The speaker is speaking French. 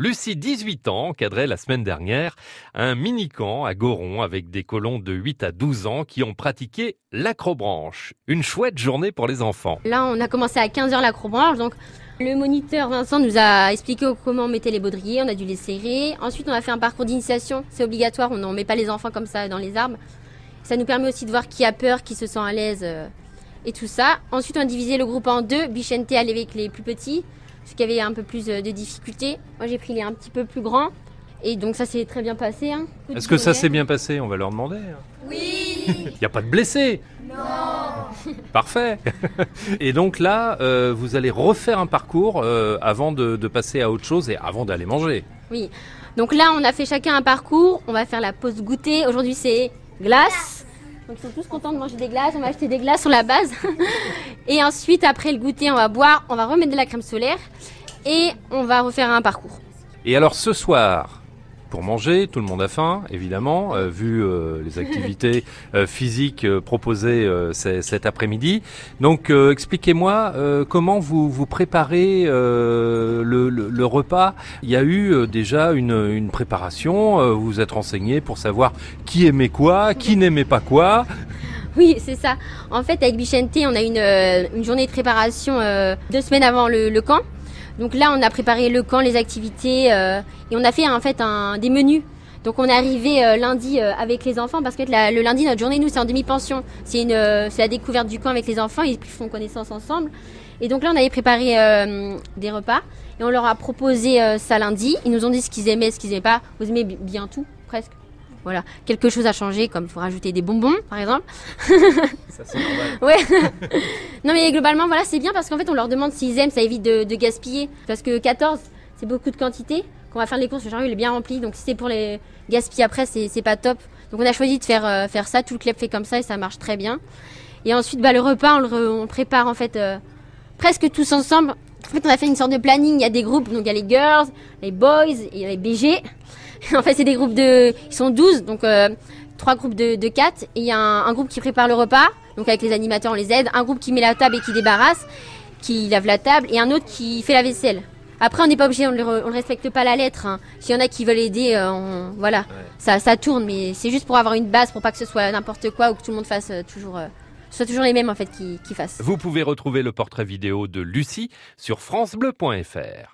Lucie, 18 ans, encadrait la semaine dernière un mini-camp à Goron avec des colons de 8 à 12 ans qui ont pratiqué l'acrobranche. Une chouette journée pour les enfants. Là, on a commencé à 15h l'acrobranche, donc le moniteur Vincent nous a expliqué comment on mettait les baudriers, on a dû les serrer. Ensuite, on a fait un parcours d'initiation, c'est obligatoire, on ne met pas les enfants comme ça dans les arbres. Ça nous permet aussi de voir qui a peur, qui se sent à l'aise euh, et tout ça. Ensuite, on a divisé le groupe en deux, Bichente avec les plus petits parce qu'il y avait un peu plus euh, de difficultés. Moi, j'ai pris les un petit peu plus grands. Et donc ça s'est très bien passé. Hein. Est-ce que ça s'est bien passé? On va leur demander. Hein. Oui Il n'y a pas de blessés Non Parfait Et donc là, euh, vous allez refaire un parcours euh, avant de, passer à autre chose et avant d'aller manger. Oui. Donc là, on a fait chacun un parcours. On va faire la pause goûter. Aujourd'hui, c'est glace. Donc ils sont tous contents de manger des glaces. On va acheter des glaces sur la base. Et ensuite, après le goûter, on va boire, on va remettre de la crème solaire et on va refaire un parcours. Et alors ce soir, pour manger, tout le monde a faim, évidemment, euh, vu euh, les activités euh, physiques proposées cet après-midi. Donc, expliquez-moi comment vous vous préparez le, repas. Il y a eu déjà une, une préparation. vous vous êtes renseigné pour savoir qui aimait quoi, qui n'aimait pas quoi. Oui, c'est ça. En fait, avec Bichente, on a une, une journée de préparation deux semaines avant le, camp. Donc là, on a préparé le camp, les activités, euh, et on a fait en fait un, des menus. Donc on est arrivé lundi avec les enfants parce que le lundi notre journée nous c'est en demi-pension. C'est la découverte du camp avec les enfants, ils font connaissance ensemble. Et donc là on avait préparé des repas et on leur a proposé ça lundi. Ils nous ont dit ce qu'ils aimaient, ce qu'ils aimaient pas. Vous aimez bien tout presque. Voilà, quelque chose a changé, comme il faut rajouter des bonbons, par exemple. ça c'est normal. Ouais. non mais globalement, voilà, c'est bien parce qu'en fait, on leur demande s'ils aiment, ça évite de, gaspiller. Parce que 14, c'est beaucoup de quantité. Quand on va faire les courses, le chariot il est bien rempli, donc si c'est pour les gaspiller après, c'est pas top. Donc on a choisi de faire euh, faire ça. Tout le club fait comme ça et ça marche très bien. Et ensuite, bah, le repas, on le, prépare en fait euh, presque tous ensemble. En fait, on a fait une sorte de planning. Il y a des groupes, donc il y a les girls, les boys, et les BG. en fait, c'est des groupes de. Ils sont 12, donc euh, trois groupes de, de 4. Et il y a un, groupe qui prépare le repas, donc avec les animateurs, on les aide. Un groupe qui met la table et qui débarrasse, qui lave la table. Et un autre qui fait la vaisselle. Après, on n'est pas obligé, on ne le, respecte pas la lettre. Hein. S'il y en a qui veulent aider, euh, voilà, ça, ça tourne, mais c'est juste pour avoir une base, pour pas que ce soit n'importe quoi ou que tout le monde fasse euh, toujours, soit toujours les mêmes en fait qui, qui fassent. Vous pouvez retrouver le portrait vidéo de Lucie sur francebleu.fr.